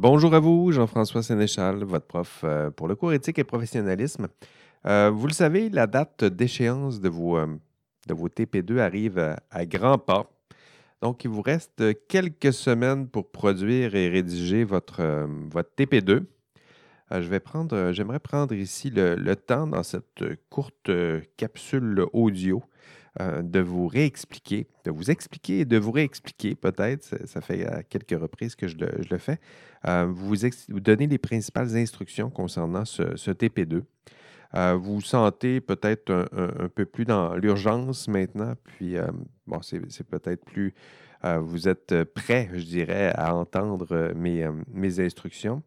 Bonjour à vous, Jean-François Sénéchal, votre prof euh, pour le cours éthique et professionnalisme. Euh, vous le savez, la date d'échéance de vos, euh, de vos TP2 arrive à, grands pas. Donc, il vous reste quelques semaines pour produire et rédiger votre, votre TP2. Euh, je vais prendre, j'aimerais prendre ici le, temps dans cette courte capsule audio euh, de vous réexpliquer, de vous expliquer et de vous réexpliquer peut-être. Ça, fait à quelques reprises que je le, fais. Euh, vous, donner les principales instructions concernant ce, ce TP2. Euh, vous vous sentez peut-être un, peu plus dans l'urgence maintenant, puis bon, c'est peut-être plus. vous êtes prêt, je dirais, à entendre mes, instructions.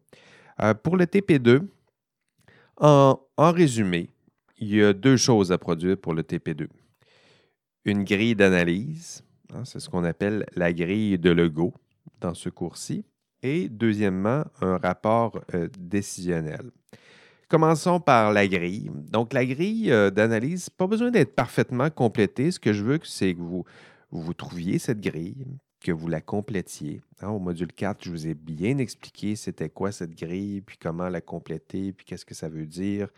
Pour le TP2, en, en résumé, il y a deux choses à produire pour le TP2. Une grille d'analyse, hein, c'est ce qu'on appelle la grille de Lego dans ce cours-ci. Et deuxièmement, un rapport euh, décisionnel. Commençons par la grille. Donc, la grille euh, d'analyse, pas besoin d'être parfaitement complétée. Ce que je veux, c'est que vous, trouviez cette grille, que vous la complétiez. Hein, au module 4, je vous ai bien expliqué c'était quoi cette grille, puis comment la compléter, puis qu'est-ce que ça veut dire.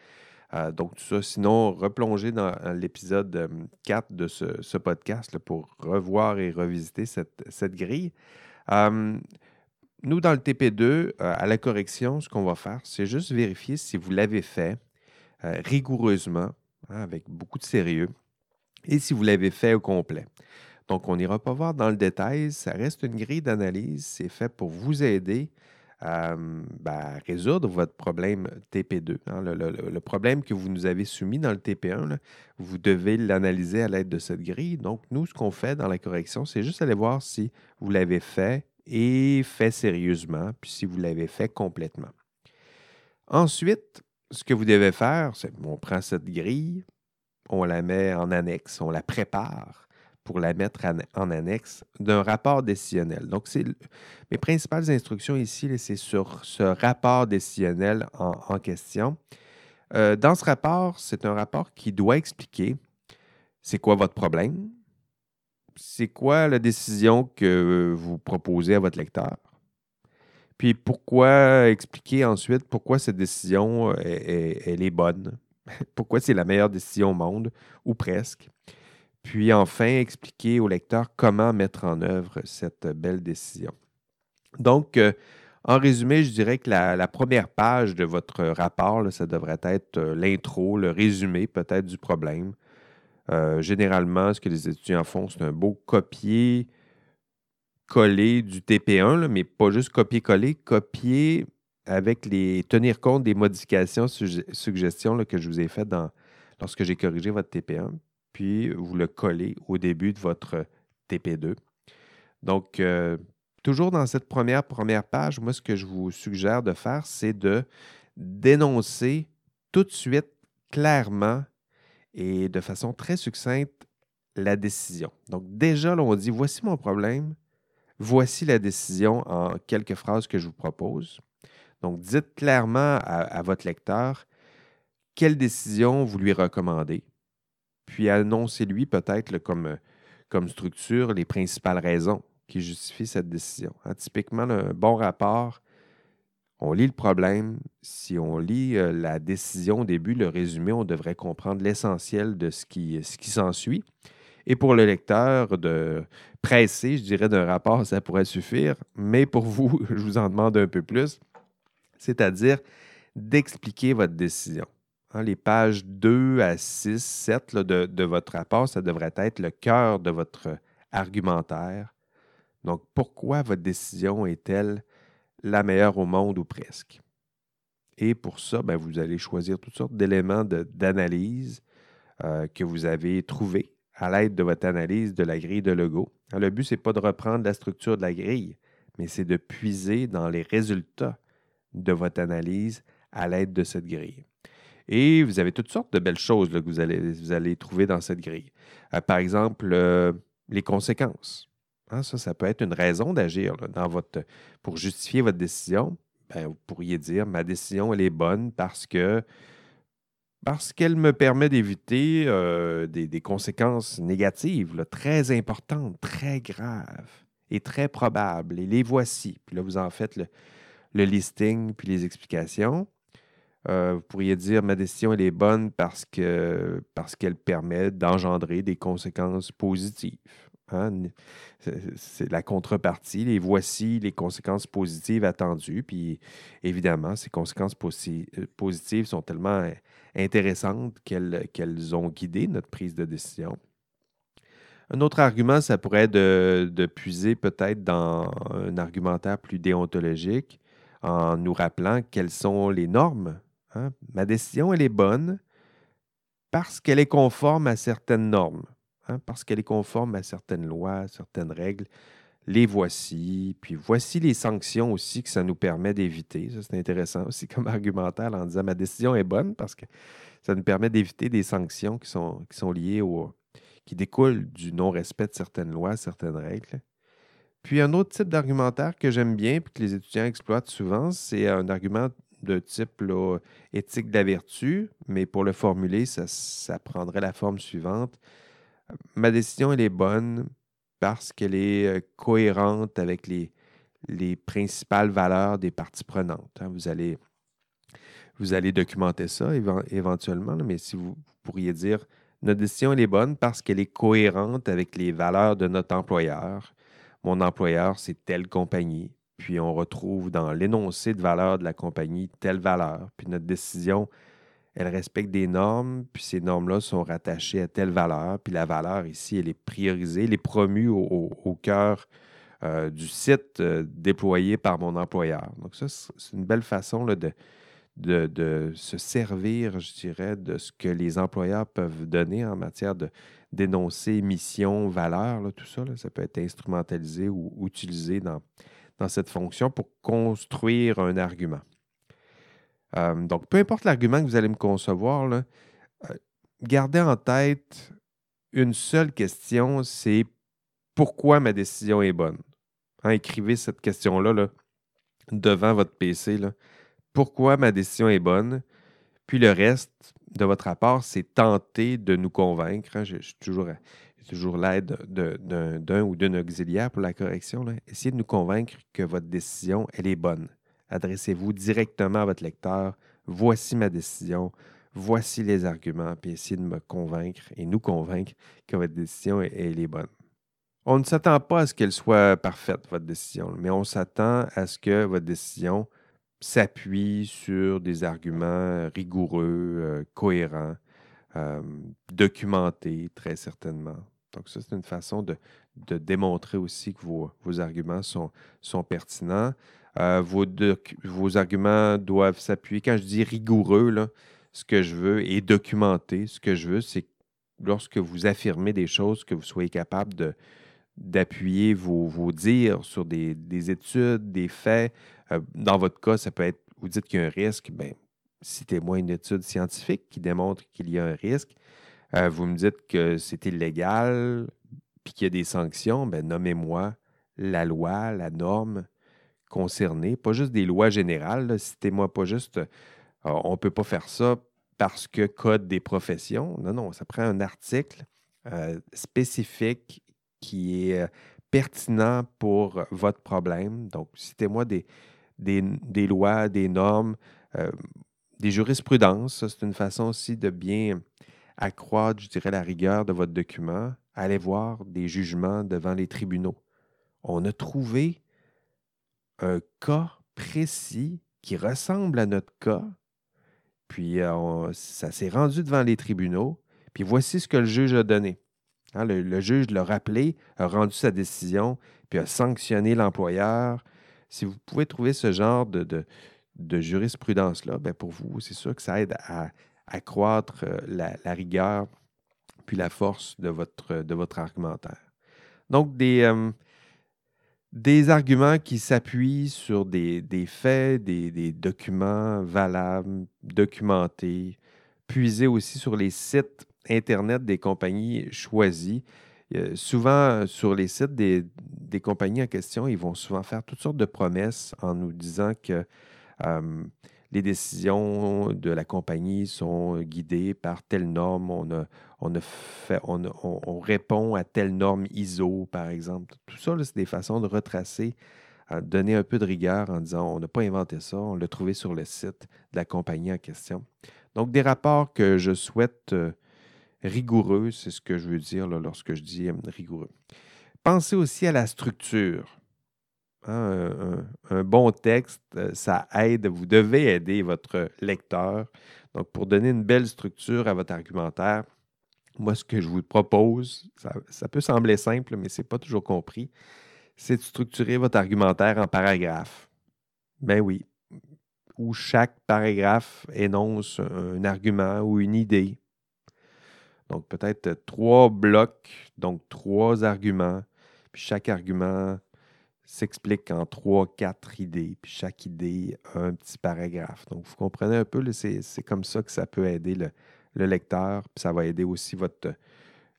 Euh, donc, tout ça. Sinon, replongez dans euh, l'épisode euh, 4 de ce, podcast pour revoir et revisiter cette, grille. Euh, nous, dans le TP2, euh, à la correction, ce qu'on va faire, c'est juste vérifier si vous l'avez fait euh, rigoureusement, hein, avec beaucoup de sérieux, et si vous l'avez fait au complet. Donc, on n'ira pas voir dans le détail. Ça reste une grille d'analyse. C'est fait pour vous aider à, ben, résoudre votre problème TP2. hein. le, problème que vous nous avez soumis dans le TP1, là, vous devez l'analyser à l'aide de cette grille. Donc, nous, ce qu'on fait dans la correction, c'est juste aller voir si vous l'avez fait et fait sérieusement, puis si vous l'avez fait complètement. Ensuite, ce que vous devez faire, c'est on prend cette grille, on la met en annexe, on la prépare pour la mettre en, annexe d'un rapport décisionnel. Donc, mes principales instructions ici, c'est sur ce rapport décisionnel en, question. Euh, dans ce rapport, c'est un rapport qui doit expliquer c'est quoi votre problème, c'est quoi la décision que vous proposez à votre lecteur, puis pourquoi expliquer ensuite pourquoi cette décision euh, elle est bonne, pourquoi c'est la meilleure décision au monde, ou presque. Puis enfin, expliquer au lecteur comment mettre en œuvre cette belle décision. Donc, euh, en résumé, je dirais que la, première page de votre rapport, ça devrait être euh, l'intro, le résumé peut-être du problème. Euh, généralement, ce que les étudiants font, c'est un beau copier coller du TP1, là, mais pas juste copier-coller, copier avec les tenir compte des modifications, suggestions que je vous ai faites lorsque j'ai corrigé votre TP1, puis vous le collez au début de votre TP2. Donc, euh, toujours dans cette première première page, moi, ce que je vous suggère de faire, c'est de dénoncer tout de suite, clairement et de façon très succincte, la décision. Donc, déjà, là, on dit voici mon problème, voici la décision en quelques phrases que je vous propose. Donc, dites clairement à, à votre lecteur quelle décision vous lui recommandez, puis annoncez-lui peut-être comme, comme structure les principales raisons qui justifient cette décision. Hein, typiquement, un bon rapport, on lit le problème. Si on lit euh, la décision au début, le résumé, on devrait comprendre l'essentiel de ce qui, ce qui s'ensuit. Et pour le lecteur, de pressé, je dirais, d'un rapport, ça pourrait suffire. Mais pour vous, je vous en demande un peu plus, c'est-à-dire d'expliquer votre décision. Hein, les pages 2 à 6, 7 là, de, votre rapport, ça devrait être le cœur de votre argumentaire. Donc, pourquoi votre décision est-elle la meilleure au monde ou presque? Et pour ça, ben, vous allez choisir toutes sortes d'éléments d'analyse euh, que vous avez trouvés à l'aide de votre analyse de la grille de Lego. Hein, Le but, ce n'est pas de reprendre la structure de la grille, mais c'est de puiser dans les résultats de votre analyse à l'aide de cette grille. Et vous avez toutes sortes de belles choses que vous allez, trouver dans cette grille. Euh, par exemple, euh, les conséquences. Hein, ça, ça peut être une raison d'agir dans votre, pour justifier votre décision. Ben, vous pourriez dire, ma décision, elle est bonne parce que parce qu'elle me permet d'éviter euh, des, conséquences négatives très importantes, très graves et très probables. Et les voici. Puis là, vous en faites le listing puis les explications. Euh, vous pourriez dire ma décision elle est bonne parce que parce qu'elle permet d'engendrer des conséquences positives. Hein? C'est la contrepartie. Et voici les conséquences positives attendues. Puis évidemment, ces conséquences euh, positives sont tellement intéressantes qu'elles ont guidé notre prise de décision. Un autre argument, ça pourrait être de, puiser peut-être dans un argumentaire plus déontologique en nous rappelant quelles sont les normes. Hein? Ma décision, elle est bonne parce qu'elle est conforme à certaines normes, hein, parce qu'elle est conforme à certaines lois, certaines règles. Les voici, puis voici les sanctions aussi que ça nous permet d'éviter. Ça, c'est intéressant aussi comme argumentaire en disant ma décision est bonne parce que ça nous permet d'éviter des sanctions qui sont, qui sont liées au, qui découle du non-respect de certaines lois, certaines règles. Puis un autre type d'argumentaire que j'aime bien et que les étudiants exploitent souvent, c'est un argument de type éthique de la vertu, mais pour le formuler, ça, prendrait la forme suivante. Ma décision, est bonne parce qu'elle est euh, cohérente avec les, les principales valeurs des parties prenantes. Hein. Vous allez, vous allez documenter ça éventuellement, mais si vous pourriez dire notre décision, est bonne parce qu'elle est cohérente avec les valeurs de notre employeur. Mon employeur, c'est telle compagnie. Puis on retrouve dans l'énoncé de valeur de la compagnie telle valeur. Puis notre décision, elle respecte des normes, puis ces normes-là sont rattachées à telle valeur. Puis la valeur ici, elle est priorisée, elle est promue au, cœur euh, du site euh, déployé par mon employeur. Donc ça, c'est une belle façon de, de, se servir, je dirais, de ce que les employeurs peuvent donner en matière de dénoncer mission, valeur, tout ça. ça peut être instrumentalisé ou utilisé dans, dans cette fonction pour construire un argument. Euh, donc, peu importe l'argument que vous allez me concevoir, euh, gardez en tête une seule question, c'est pourquoi ma décision est bonne? Hein, écrivez cette question-là là, devant votre PC. Pourquoi ma décision est bonne? Puis le reste de votre rapport, c'est tenter de nous convaincre. Hein. J'ai toujours, toujours l'aide d'un ou d'une auxiliaire pour la correction. Essayez de nous convaincre que votre décision, elle est bonne. Adressez-vous directement à votre lecteur. Voici ma décision. Voici les arguments. Puis essayez de me convaincre et nous convaincre que votre décision, elle est bonne. On ne s'attend pas à ce qu'elle soit parfaite, votre décision, mais on s'attend à ce que votre décision s'appuie sur des arguments rigoureux, euh, cohérents, euh, documentés très certainement. Donc ça, c'est une façon de, démontrer aussi que vos, arguments sont, sont pertinents. Euh, vos, vos, arguments doivent s'appuyer. Quand je dis rigoureux, là, ce que je veux, et documenté, ce que je veux, c'est lorsque vous affirmez des choses, que vous soyez capable de, d'appuyer vos, vos, dires sur des, études, des faits. Euh, dans votre cas, ça peut être, vous dites qu'il y a un risque, bien, citez-moi une étude scientifique qui démontre qu'il y a un risque. Euh, vous me dites que c'est illégal, puis qu'il y a des sanctions, bien, nommez-moi la loi, la norme concernée, pas juste des lois générales. Citez-moi pas juste, euh, on ne peut pas faire ça parce que code des professions. Non, non, ça prend un article spécifique qui est euh, pertinent pour votre problème. Donc, citez-moi des, des, lois, des normes, euh, des jurisprudences. C'est une façon aussi de bien accroître, je dirais, la rigueur de votre document. Allez voir des jugements devant les tribunaux. On a trouvé un cas précis qui ressemble à notre cas, puis euh, ça s'est rendu devant les tribunaux, puis voici ce que le juge a donné. Hein, le, juge l'a rappelé, a rendu sa décision, puis a sanctionné l'employeur. Si vous pouvez trouver ce genre de, jurisprudence-là, ben pour vous, c'est sûr que ça aide à accroître euh, la, rigueur puis la force de votre, de votre argumentaire. Donc, des, euh, des arguments qui s'appuient sur des, faits, des, des, documents valables, documentés, puisés aussi sur les sites Internet des compagnies choisies. souvent, sur les sites des, compagnies en question, ils vont souvent faire toutes sortes de promesses en nous disant que les décisions de la compagnie sont guidées par telle norme. On, répond à telle norme ISO, par exemple. Tout ça, c'est des façons de retracer à donner un peu de rigueur en disant on n'a pas inventé ça, on l'a trouvé sur le site de la compagnie en question. Donc, des rapports que je souhaite euh, rigoureux, c'est ce que je veux dire lorsque je dis euh, rigoureux. Pensez aussi à la structure. Un, bon texte, euh, ça aide, vous devez aider votre lecteur. Donc, pour donner une belle structure à votre argumentaire, moi, ce que je vous propose, ça, peut sembler simple, mais ce n'est pas toujours compris, c'est de structurer votre argumentaire en paragraphes. Ben oui, où chaque paragraphe énonce un argument ou une idée. Donc peut-être trois blocs, donc trois arguments, puis chaque argument s'explique en trois, quatre idées, puis chaque idée un petit paragraphe. Donc vous comprenez un peu, c'est comme ça que ça peut aider le, lecteur, puis ça va aider aussi votre,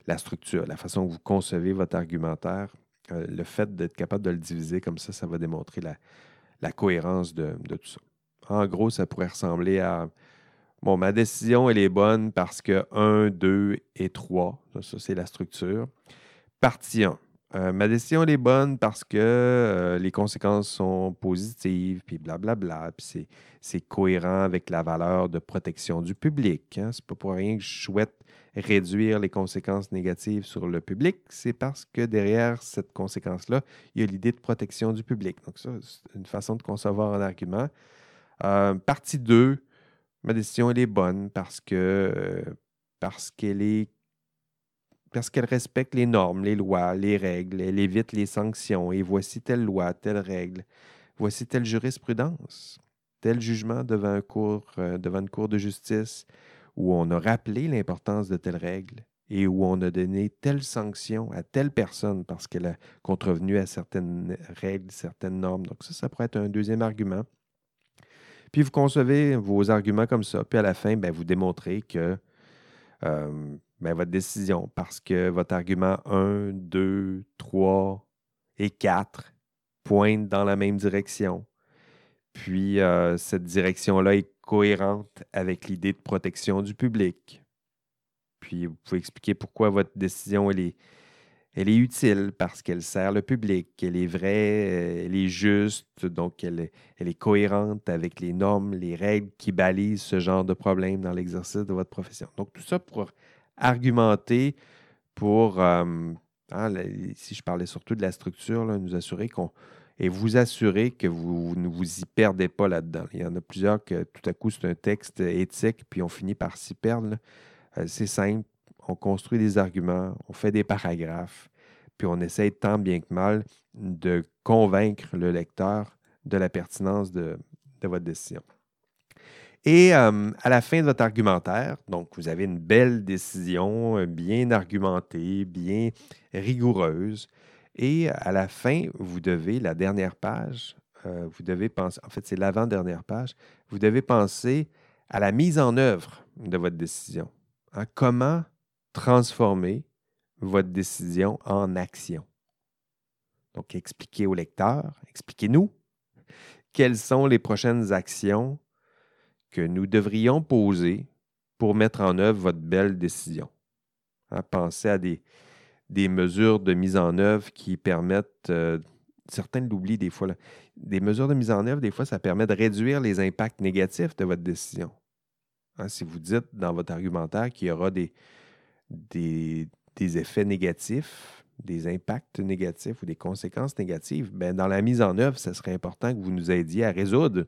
la structure, la façon que vous concevez votre argumentaire. Euh, le fait d'être capable de le diviser comme ça, ça va démontrer la, cohérence de tout ça. En gros, ça pourrait ressembler à Bon, ma décision, elle est bonne parce que 1, 2 et 3, ça, c'est la structure. Partie 1. Euh, ma décision, est bonne parce que euh, les conséquences sont positives, puis blablabla, puis c'est cohérent avec la valeur de protection du public. Hein. C'est pas pour rien que je souhaite réduire les conséquences négatives sur le public, c'est parce que derrière cette conséquence-là, il y a l'idée de protection du public. Donc ça, c'est une façon de concevoir un argument. Euh, partie 2, ma décision, elle est bonne parce que parce qu'elle est parce qu'elle respecte les normes, les lois, les règles, elle évite les sanctions. Et voici telle loi, telle règle, voici telle jurisprudence, tel jugement devant, un cours, euh, une cour de justice où on a rappelé l'importance de telle règle et où on a donné telle sanction à telle personne parce qu'elle a contrevenu à certaines règles, certaines normes. Donc ça, ça pourrait être un deuxième argument. Puis vous concevez vos arguments comme ça. Puis à la fin, ben, vous démontrez que euh, ben, votre décision, parce que votre argument 1, 2, 3 et 4 pointent dans la même direction. Puis euh, cette direction-là est cohérente avec l'idée de protection du public. Puis vous pouvez expliquer pourquoi votre décision elle est, elle est utile parce qu'elle sert le public, elle est vraie, euh, elle est juste, donc elle est, cohérente avec les normes, les règles qui balisent ce genre de problème dans l'exercice de votre profession. Donc tout ça pour argumenter, pour, euh, hein, si je parlais surtout de la structure, nous assurer qu'on et vous assurer que vous ne vous y perdez pas là-dedans. Il y en a plusieurs que tout à coup c'est un texte éthique, puis on finit par s'y perdre. Euh, c'est simple on construit des arguments, on fait des paragraphes, puis on essaie tant bien que mal de convaincre le lecteur de la pertinence de, votre décision. Et euh, à la fin de votre argumentaire, donc vous avez une belle décision, euh, bien argumentée, bien rigoureuse. Et à la fin, vous devez, la dernière page, euh, vous devez penser, en fait c'est l'avant-dernière page, vous devez penser à la mise en œuvre de votre décision. Hein, comment transformer votre décision en action. Donc, expliquez au lecteur, expliquez-nous quelles sont les prochaines actions que nous devrions poser pour mettre en œuvre votre belle décision. Hein, pensez à des, des, mesures de mise en œuvre qui permettent, euh, certains l'oublient des fois, des mesures de mise en œuvre, des fois, ça permet de réduire les impacts négatifs de votre décision. Hein, si vous dites dans votre argumentaire qu'il y aura des, des, effets négatifs, des impacts négatifs ou des conséquences négatives, ben, dans la mise en œuvre, ce serait important que vous nous aidiez à résoudre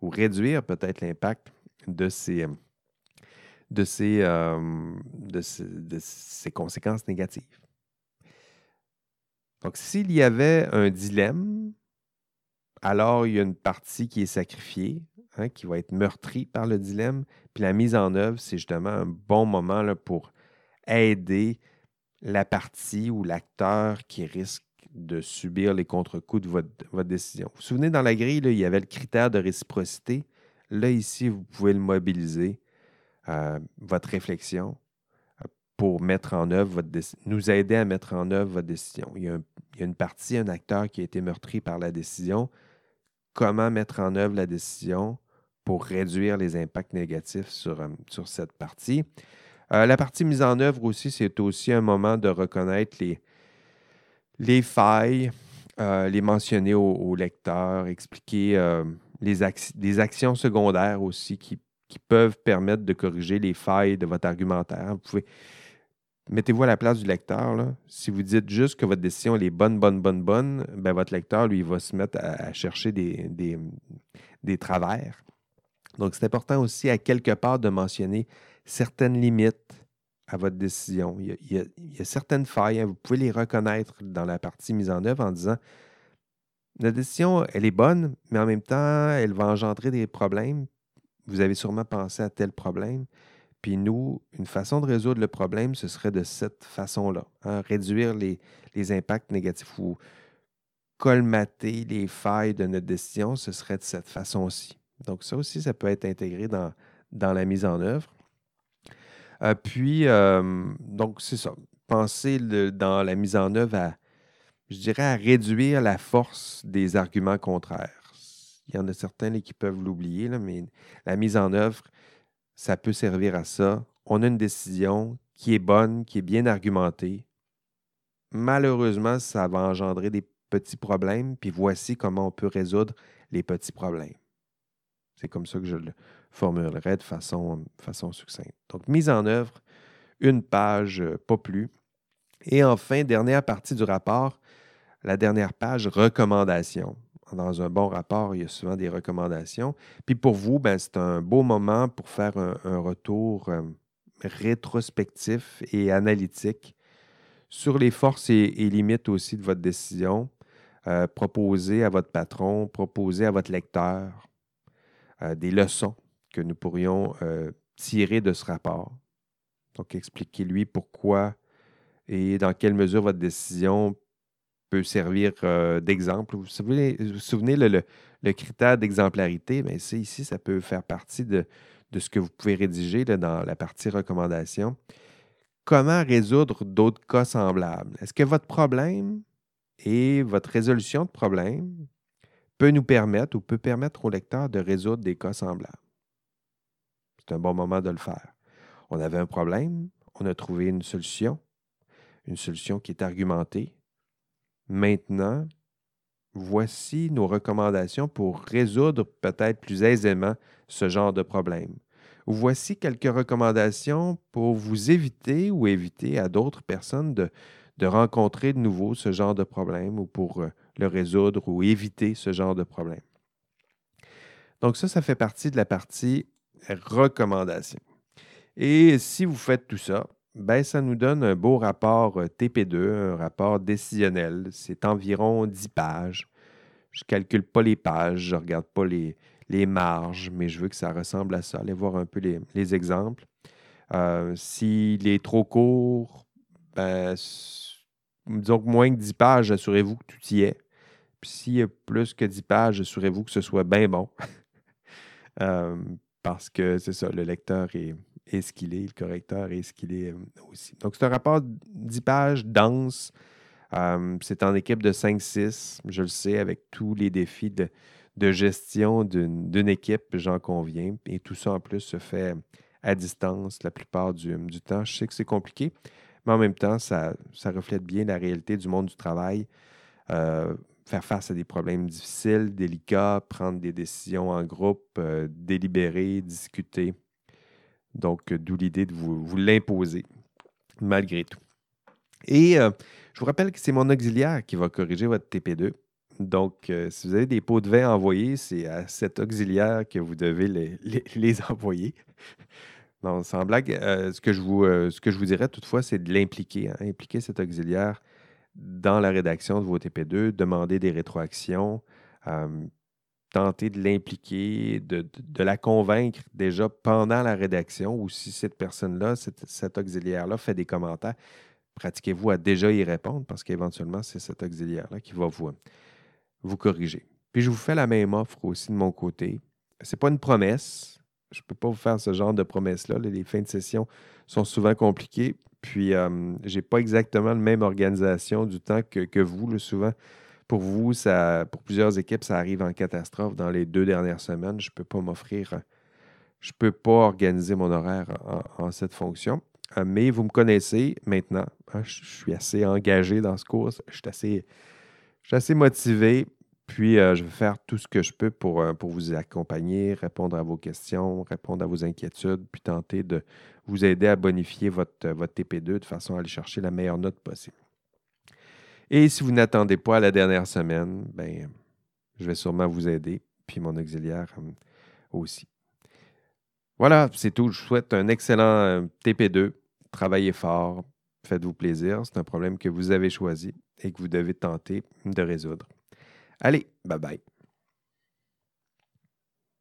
ou réduire peut-être l'impact de ces, de ces, euh, de, ces, conséquences négatives. Donc, s'il y avait un dilemme, alors il y a une partie qui est sacrifiée, hein, qui va être meurtrie par le dilemme, puis la mise en œuvre, c'est justement un bon moment là, pour aider la partie ou l'acteur qui risque de subir les contre-coups de votre, décision. Vous vous souvenez, dans la grille, il y avait le critère de réciprocité. Là, ici, vous pouvez le mobiliser, euh, votre réflexion, euh, pour nous aider à mettre en œuvre votre décision. Il y, a une partie, un acteur qui a été meurtri par la décision. Comment mettre en œuvre la décision pour réduire les impacts négatifs sur, euh, sur cette partie? Euh, la partie mise en œuvre aussi, c'est aussi un moment de reconnaître les, les failles euh, les mentionner au, lecteur, expliquer euh, les, actions secondaires aussi qui, peuvent permettre de corriger les failles de votre argumentaire. Vous pouvez. Mettez-vous à la place du lecteur. Si vous dites juste que votre décision est bonne, bonne, bonne, bonne, ben votre lecteur, lui, va se mettre à, chercher des, des, travers. Donc, c'est important aussi à quelque part de mentionner certaines limites à votre décision. Il y a, certaines failles, hein, vous pouvez les reconnaître dans la partie mise en œuvre en disant la décision, elle est bonne, mais en même temps, elle va engendrer des problèmes. Vous avez sûrement pensé à tel problème. Puis nous, une façon de résoudre le problème, ce serait de cette façon-là. Hein, réduire les, impacts négatifs ou colmater les failles de notre décision, ce serait de cette façon-ci. Donc ça aussi, ça peut être intégré dans, dans la mise en œuvre. Euh, puis, euh, donc, c'est ça. Pensez dans la mise en œuvre à, je dirais, à réduire la force des arguments contraires. Il y en a certains qui peuvent l'oublier, mais la mise en œuvre, ça peut servir à ça. On a une décision qui est bonne, qui est bien argumentée. Malheureusement, ça va engendrer des petits problèmes, puis voici comment on peut résoudre les petits problèmes. C'est comme ça que je le formulerai de façon, façon succincte. Donc, mise en œuvre, une page, euh, pas plus. Et enfin, dernière partie du rapport, la dernière page, recommandations. Dans un bon rapport, il y a souvent des recommandations. Puis pour vous, ben, c'est un beau moment pour faire un, retour euh, rétrospectif et analytique sur les forces et, limites aussi de votre décision. Euh, proposer à votre patron, proposer à votre lecteur des leçons que nous pourrions tirer de ce rapport. Donc, expliquez-lui pourquoi et dans quelle mesure votre décision peut servir euh, d'exemple. Vous vous souvenez, le, critère d'exemplarité, mais ben, ici, ça peut faire partie de, ce que vous pouvez rédiger dans la partie recommandation. Comment résoudre d'autres cas semblables? Est-ce que votre problème et votre résolution de problème peut nous permettre ou peut permettre au lecteur de résoudre des cas semblables? C'est un bon moment de le faire. On avait un problème, on a trouvé une solution, une solution qui est argumentée, Maintenant, voici nos recommandations pour résoudre peut-être plus aisément ce genre de problème. Voici quelques recommandations pour vous éviter ou éviter à d'autres personnes de, rencontrer de nouveau ce genre de problème ou pour euh, le résoudre ou éviter ce genre de problème. Donc ça, ça fait partie de la partie recommandation. Et si vous faites tout ça, ben, ça nous donne un beau rapport euh, TP2, un rapport décisionnel. C'est environ 10 pages. Je ne calcule pas les pages, je ne regarde pas les, marges, mais je veux que ça ressemble à ça. Allez voir un peu les, exemples. Euh, s'il est trop court, ben, disons que moins que 10 pages, assurez-vous que tout y est. Puis s'il y a plus que 10 pages, assurez-vous que ce soit bien bon. Euh, parce que c'est ça, le lecteur est, ce qu'il est, le correcteur est ce qu'il est euh, aussi. Donc, c'est un rapport 10 pages, dense. Euh, c'est en équipe de 5-6, je le sais, avec tous les défis de, gestion d'une équipe, j'en conviens. Et tout ça, en plus, se fait à distance la plupart du, temps. Je sais que c'est compliqué, mais en même temps, ça, reflète bien la réalité du monde du travail. Euh, faire face à des problèmes difficiles, délicats, prendre des décisions en groupe, délibérer, discuter. Donc, euh, d'où l'idée de vous, l'imposer, malgré tout. Et euh, je vous rappelle que c'est mon auxiliaire qui va corriger votre TP2. Donc, euh, si vous avez des pots de vin envoyés, c'est à cet auxiliaire que vous devez les, envoyer. Non, sans blague, ce, que je vous, ce que je vous dirais toutefois, c'est de l'impliquer, hein. impliquer cet auxiliaire dans la rédaction de vos TP2, demander des rétroactions, tenter de l'impliquer, de, la convaincre déjà pendant la rédaction, ou si cette personne-là, cet, auxiliaire-là fait des commentaires, pratiquez-vous à déjà y répondre parce qu'éventuellement, c'est cet auxiliaire-là qui va vous, vous corriger. Puis je vous fais la même offre aussi de mon côté. Ce n'est pas une promesse. Je ne peux pas vous faire ce genre de promesse-là. Les fins de session sont souvent compliquées. Puis, euh, je n'ai pas exactement la même organisation du temps que, que vous. souvent, pour vous, ça, pour plusieurs équipes, ça arrive en catastrophe dans les deux dernières semaines. Je ne peux pas m'offrir, je ne peux pas organiser mon horaire en, cette fonction. Euh, mais vous me connaissez maintenant. Hein, je suis assez engagé dans ce cours. Je suis assez, Je suis assez motivé, puis euh, je vais faire tout ce que je peux pour, euh, pour vous accompagner, répondre à vos questions, répondre à vos inquiétudes, puis tenter de vous aider à bonifier votre, votre TP2 de façon à aller chercher la meilleure note possible. Et si vous n'attendez pas à la dernière semaine, ben, je vais sûrement vous aider, puis mon auxiliaire aussi. Voilà, c'est tout. Je vous souhaite un excellent TP2. Travaillez fort, faites-vous plaisir. C'est un problème que vous avez choisi et que vous devez tenter de résoudre. Allez, bye bye.